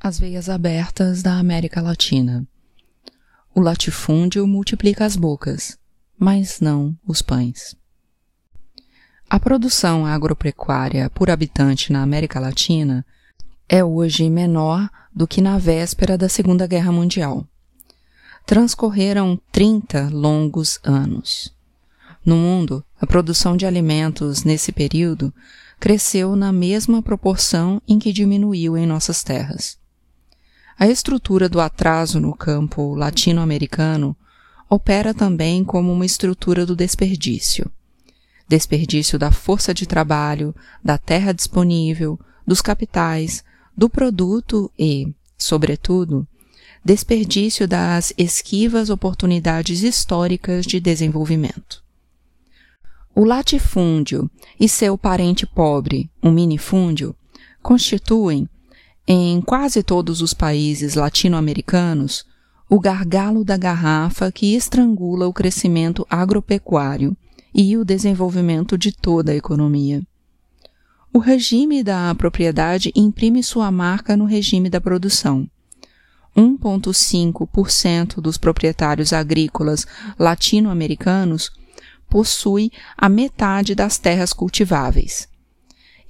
As veias abertas da América Latina. O latifúndio multiplica as bocas, mas não os pães. A produção agropecuária por habitante na América Latina é hoje menor do que na véspera da Segunda Guerra Mundial. Transcorreram 30 longos anos. No mundo, a produção de alimentos nesse período cresceu na mesma proporção em que diminuiu em nossas terras. A estrutura do atraso no campo latino-americano opera também como uma estrutura do desperdício. Desperdício da força de trabalho, da terra disponível, dos capitais, do produto e, sobretudo, desperdício das esquivas oportunidades históricas de desenvolvimento. O latifúndio e seu parente pobre, o minifúndio, constituem, em quase todos os países latino-americanos, o gargalo da garrafa que estrangula o crescimento agropecuário e o desenvolvimento de toda a economia. O regime da propriedade imprime sua marca no regime da produção. 1,5% dos proprietários agrícolas latino-americanos possui a metade das terras cultiváveis.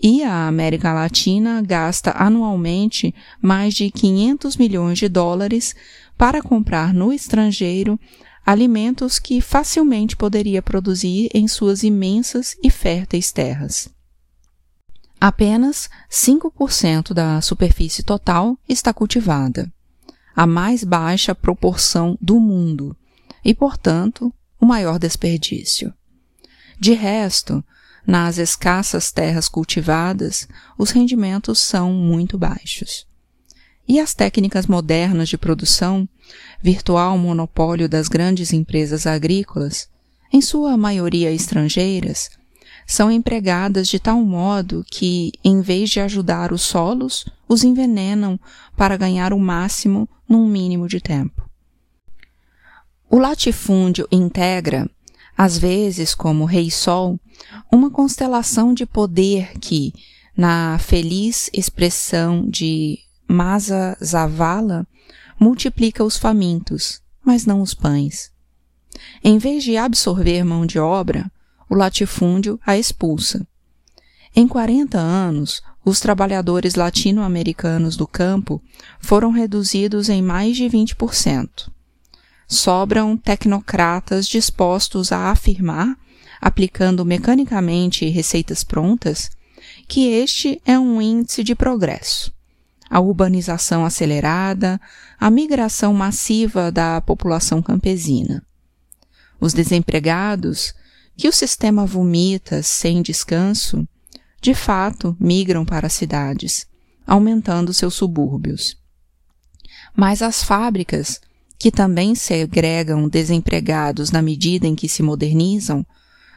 E a América Latina gasta anualmente mais de 500 milhões de dólares para comprar no estrangeiro alimentos que facilmente poderia produzir em suas imensas e férteis terras. Apenas 5% da superfície total está cultivada, a mais baixa proporção do mundo, e, portanto, o maior desperdício. De resto, nas escassas terras cultivadas, os rendimentos são muito baixos. E as técnicas modernas de produção, virtual monopólio das grandes empresas agrícolas, em sua maioria estrangeiras, são empregadas de tal modo que, em vez de ajudar os solos, os envenenam para ganhar o máximo num mínimo de tempo. O latifúndio integra, às vezes como Rei Sol, uma constelação de poder que, na feliz expressão de Masa Zavala, multiplica os famintos, mas não os pães. Em vez de absorver mão de obra, o latifúndio a expulsa. Em 40 anos, os trabalhadores latino-americanos do campo foram reduzidos em mais de 20% sobram tecnocratas dispostos a afirmar, aplicando mecanicamente receitas prontas, que este é um índice de progresso. A urbanização acelerada, a migração massiva da população campesina. Os desempregados, que o sistema vomita sem descanso, de fato migram para as cidades, aumentando seus subúrbios. Mas as fábricas, que também segregam desempregados na medida em que se modernizam,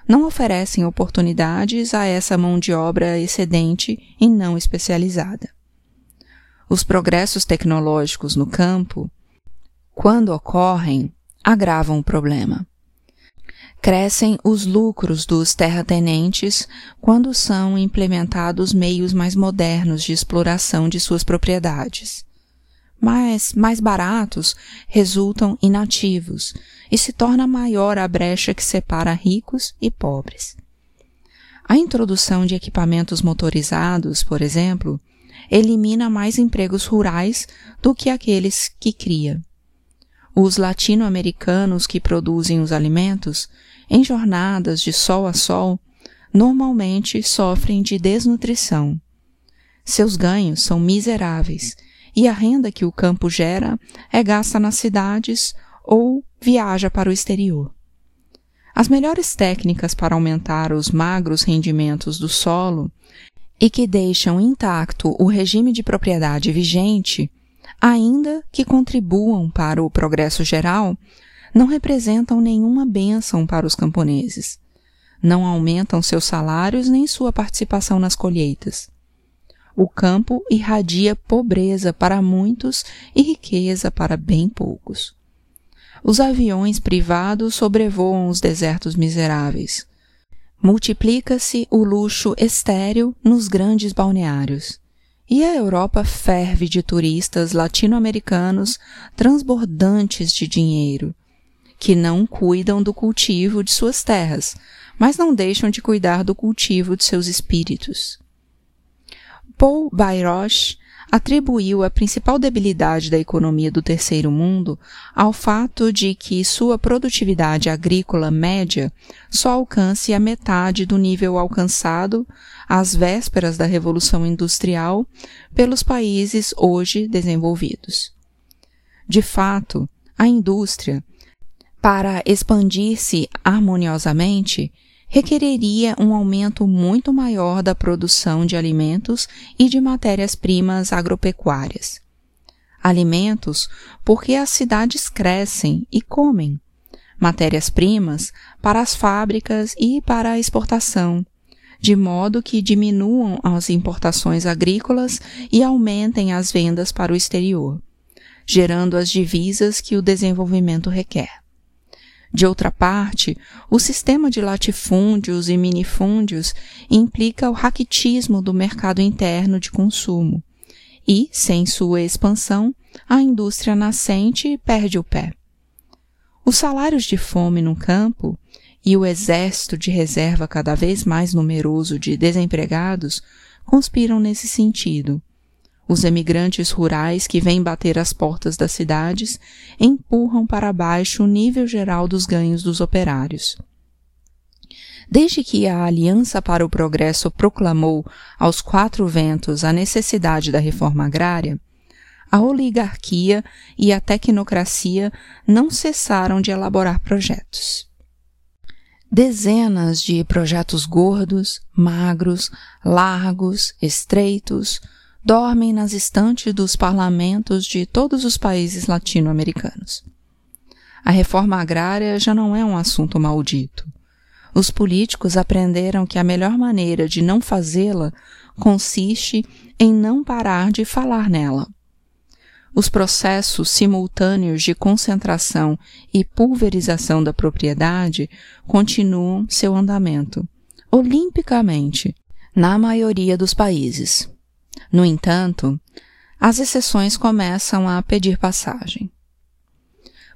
não oferecem oportunidades a essa mão de obra excedente e não especializada. Os progressos tecnológicos no campo, quando ocorrem, agravam o problema. Crescem os lucros dos terratenentes quando são implementados meios mais modernos de exploração de suas propriedades mas mais baratos resultam inativos e se torna maior a brecha que separa ricos e pobres. A introdução de equipamentos motorizados, por exemplo, elimina mais empregos rurais do que aqueles que cria. Os latino-americanos que produzem os alimentos, em jornadas de sol a sol, normalmente sofrem de desnutrição. Seus ganhos são miseráveis e a renda que o campo gera é gasta nas cidades ou viaja para o exterior. As melhores técnicas para aumentar os magros rendimentos do solo e que deixam intacto o regime de propriedade vigente, ainda que contribuam para o progresso geral, não representam nenhuma bênção para os camponeses. Não aumentam seus salários nem sua participação nas colheitas. O campo irradia pobreza para muitos e riqueza para bem poucos. Os aviões privados sobrevoam os desertos miseráveis. Multiplica-se o luxo estéril nos grandes balneários. e a Europa ferve de turistas latino-americanos transbordantes de dinheiro, que não cuidam do cultivo de suas terras, mas não deixam de cuidar do cultivo de seus espíritos. Paul Bayrosh atribuiu a principal debilidade da economia do terceiro mundo ao fato de que sua produtividade agrícola média só alcance a metade do nível alcançado às vésperas da Revolução Industrial pelos países hoje desenvolvidos. De fato, a indústria, para expandir-se harmoniosamente, requereria um aumento muito maior da produção de alimentos e de matérias-primas agropecuárias. Alimentos, porque as cidades crescem e comem. Matérias-primas para as fábricas e para a exportação, de modo que diminuam as importações agrícolas e aumentem as vendas para o exterior, gerando as divisas que o desenvolvimento requer. De outra parte, o sistema de latifúndios e minifúndios implica o raquitismo do mercado interno de consumo e, sem sua expansão, a indústria nascente perde o pé. Os salários de fome no campo e o exército de reserva cada vez mais numeroso de desempregados conspiram nesse sentido os emigrantes rurais que vêm bater as portas das cidades empurram para baixo o nível geral dos ganhos dos operários. Desde que a Aliança para o Progresso proclamou aos quatro ventos a necessidade da reforma agrária, a oligarquia e a tecnocracia não cessaram de elaborar projetos. Dezenas de projetos gordos, magros, largos, estreitos, dormem nas estantes dos parlamentos de todos os países latino-americanos. A reforma agrária já não é um assunto maldito. Os políticos aprenderam que a melhor maneira de não fazê-la consiste em não parar de falar nela. Os processos simultâneos de concentração e pulverização da propriedade continuam seu andamento, olimpicamente, na maioria dos países. No entanto, as exceções começam a pedir passagem.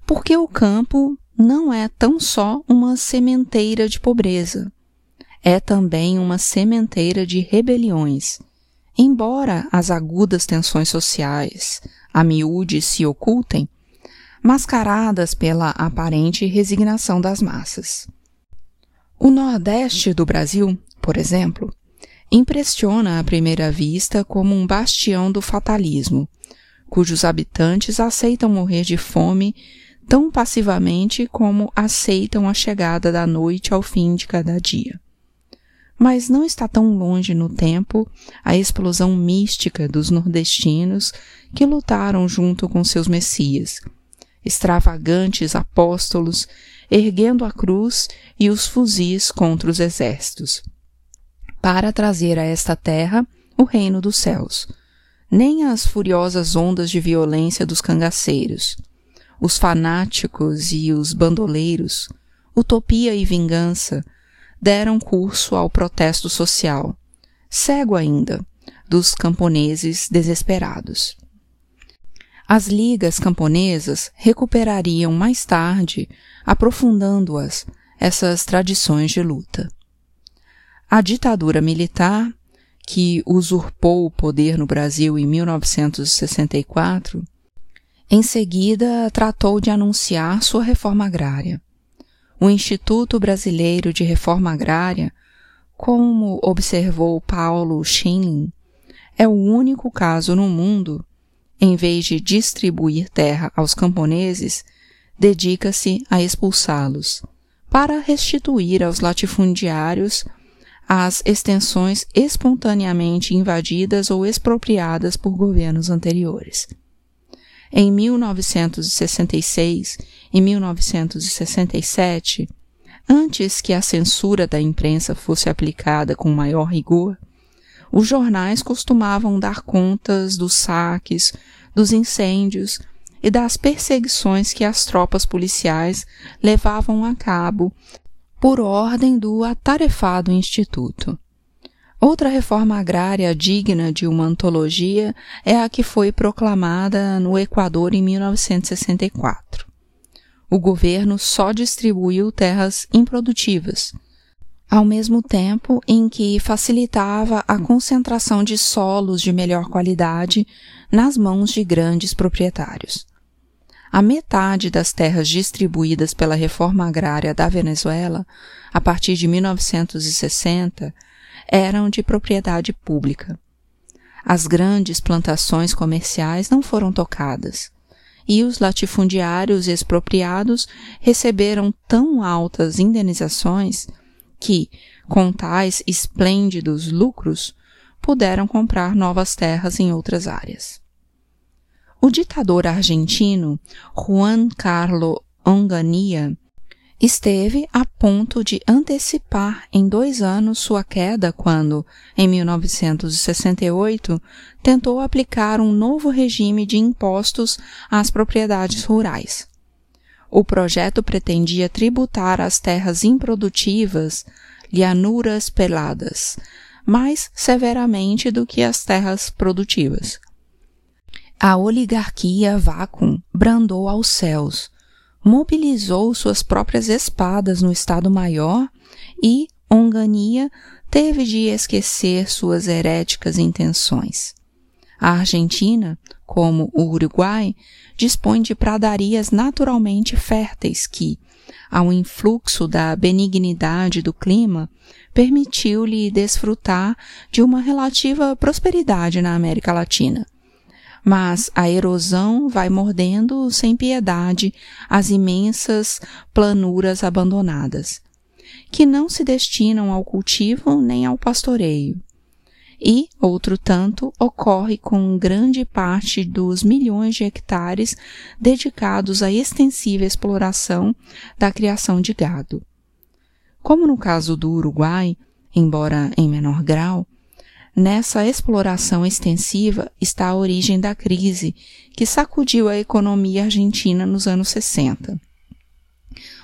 Porque o campo não é tão só uma sementeira de pobreza, é também uma sementeira de rebeliões. Embora as agudas tensões sociais a miúde se ocultem, mascaradas pela aparente resignação das massas. O Nordeste do Brasil, por exemplo, impressiona à primeira vista como um bastião do fatalismo, cujos habitantes aceitam morrer de fome tão passivamente como aceitam a chegada da noite ao fim de cada dia. Mas não está tão longe no tempo a explosão mística dos nordestinos que lutaram junto com seus messias, extravagantes apóstolos, erguendo a cruz e os fuzis contra os exércitos para trazer a esta terra o reino dos céus, nem as furiosas ondas de violência dos cangaceiros, os fanáticos e os bandoleiros, utopia e vingança, deram curso ao protesto social, cego ainda, dos camponeses desesperados. As ligas camponesas recuperariam mais tarde, aprofundando-as, essas tradições de luta. A ditadura militar, que usurpou o poder no Brasil em 1964, em seguida tratou de anunciar sua reforma agrária. O Instituto Brasileiro de Reforma Agrária, como observou Paulo Schinling, é o único caso no mundo, em vez de distribuir terra aos camponeses, dedica-se a expulsá-los, para restituir aos latifundiários as extensões espontaneamente invadidas ou expropriadas por governos anteriores. Em 1966 e 1967, antes que a censura da imprensa fosse aplicada com maior rigor, os jornais costumavam dar contas dos saques, dos incêndios e das perseguições que as tropas policiais levavam a cabo por ordem do atarefado instituto. Outra reforma agrária digna de uma antologia é a que foi proclamada no Equador em 1964. O governo só distribuiu terras improdutivas, ao mesmo tempo em que facilitava a concentração de solos de melhor qualidade nas mãos de grandes proprietários. A metade das terras distribuídas pela reforma agrária da Venezuela, a partir de 1960, eram de propriedade pública. As grandes plantações comerciais não foram tocadas, e os latifundiários expropriados receberam tão altas indenizações que, com tais esplêndidos lucros, puderam comprar novas terras em outras áreas. O ditador argentino Juan Carlos Onganía esteve a ponto de antecipar em dois anos sua queda quando, em 1968, tentou aplicar um novo regime de impostos às propriedades rurais. O projeto pretendia tributar as terras improdutivas, llanuras peladas, mais severamente do que as terras produtivas. A oligarquia vácuo brandou aos céus, mobilizou suas próprias espadas no Estado-Maior e Ongania teve de esquecer suas heréticas intenções. A Argentina, como o Uruguai, dispõe de pradarias naturalmente férteis que, ao influxo da benignidade do clima, permitiu-lhe desfrutar de uma relativa prosperidade na América Latina mas a erosão vai mordendo sem piedade as imensas planuras abandonadas, que não se destinam ao cultivo nem ao pastoreio. E, outro tanto, ocorre com grande parte dos milhões de hectares dedicados à extensiva exploração da criação de gado. Como no caso do Uruguai, embora em menor grau, Nessa exploração extensiva está a origem da crise que sacudiu a economia argentina nos anos 60.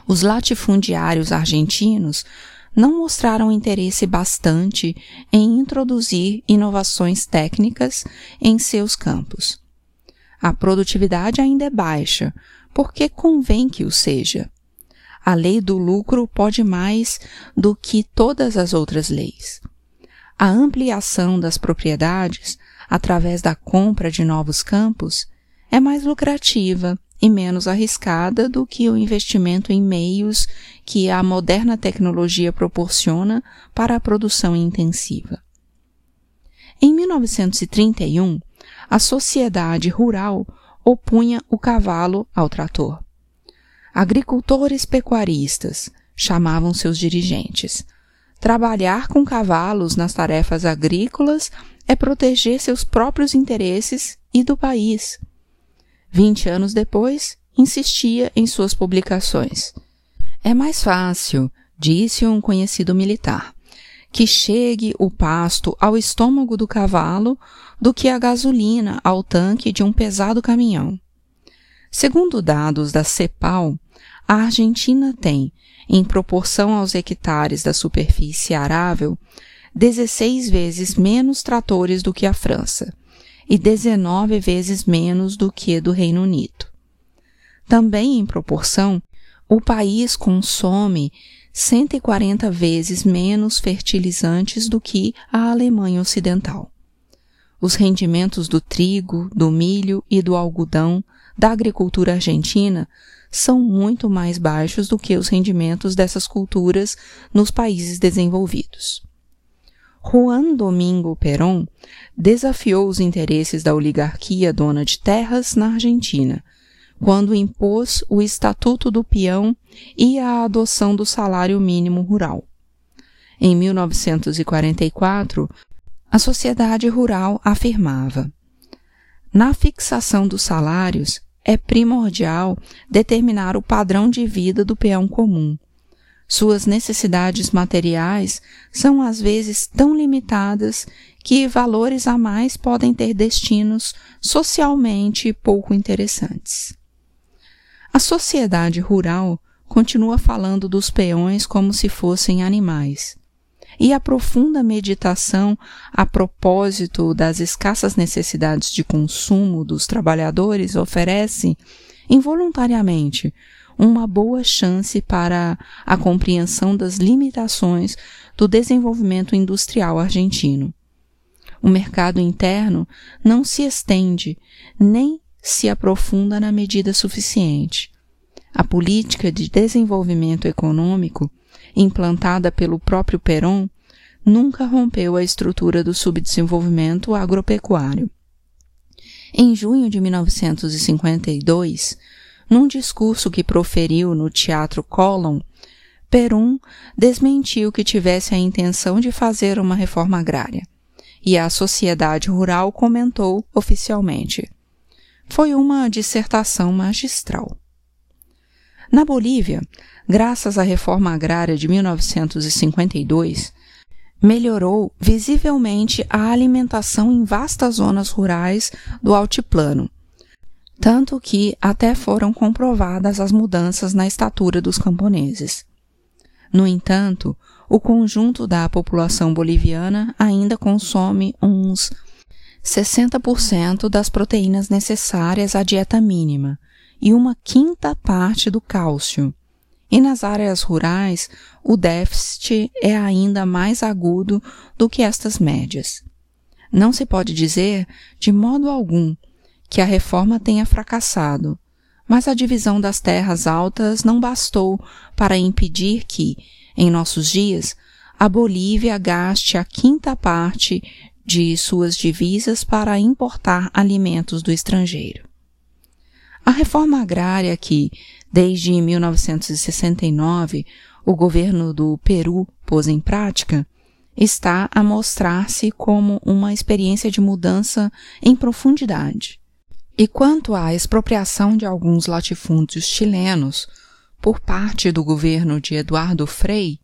Os latifundiários argentinos não mostraram interesse bastante em introduzir inovações técnicas em seus campos. A produtividade ainda é baixa, porque convém que o seja. A lei do lucro pode mais do que todas as outras leis. A ampliação das propriedades, através da compra de novos campos, é mais lucrativa e menos arriscada do que o investimento em meios que a moderna tecnologia proporciona para a produção intensiva. Em 1931, a sociedade rural opunha o cavalo ao trator. Agricultores pecuaristas chamavam seus dirigentes, Trabalhar com cavalos nas tarefas agrícolas é proteger seus próprios interesses e do país. Vinte anos depois, insistia em suas publicações. É mais fácil, disse um conhecido militar, que chegue o pasto ao estômago do cavalo do que a gasolina ao tanque de um pesado caminhão. Segundo dados da CEPAL, a Argentina tem em proporção aos hectares da superfície arável, 16 vezes menos tratores do que a França e 19 vezes menos do que do Reino Unido. Também em proporção, o país consome 140 vezes menos fertilizantes do que a Alemanha Ocidental. Os rendimentos do trigo, do milho e do algodão da agricultura argentina são muito mais baixos do que os rendimentos dessas culturas nos países desenvolvidos. Juan Domingo Perón desafiou os interesses da oligarquia dona de terras na Argentina, quando impôs o Estatuto do Peão e a adoção do salário mínimo rural. Em 1944, a sociedade rural afirmava: na fixação dos salários, é primordial determinar o padrão de vida do peão comum. Suas necessidades materiais são às vezes tão limitadas que valores a mais podem ter destinos socialmente pouco interessantes. A sociedade rural continua falando dos peões como se fossem animais. E a profunda meditação a propósito das escassas necessidades de consumo dos trabalhadores oferece, involuntariamente, uma boa chance para a compreensão das limitações do desenvolvimento industrial argentino. O mercado interno não se estende nem se aprofunda na medida suficiente. A política de desenvolvimento econômico, implantada pelo próprio Perón, nunca rompeu a estrutura do subdesenvolvimento agropecuário. Em junho de 1952, num discurso que proferiu no Teatro Colón, Perón desmentiu que tivesse a intenção de fazer uma reforma agrária, e a sociedade rural comentou oficialmente: foi uma dissertação magistral. Na Bolívia, graças à reforma agrária de 1952, melhorou visivelmente a alimentação em vastas zonas rurais do altiplano, tanto que até foram comprovadas as mudanças na estatura dos camponeses. No entanto, o conjunto da população boliviana ainda consome uns 60% das proteínas necessárias à dieta mínima e uma quinta parte do cálcio. E nas áreas rurais, o déficit é ainda mais agudo do que estas médias. Não se pode dizer, de modo algum, que a reforma tenha fracassado, mas a divisão das terras altas não bastou para impedir que, em nossos dias, a Bolívia gaste a quinta parte de suas divisas para importar alimentos do estrangeiro. A reforma agrária que, desde 1969, o governo do Peru pôs em prática, está a mostrar-se como uma experiência de mudança em profundidade. E quanto à expropriação de alguns latifúndios chilenos por parte do governo de Eduardo Frei,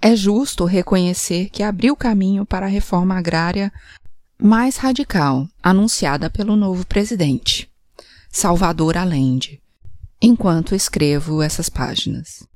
é justo reconhecer que abriu caminho para a reforma agrária mais radical anunciada pelo novo presidente, Salvador Allende, enquanto escrevo essas páginas.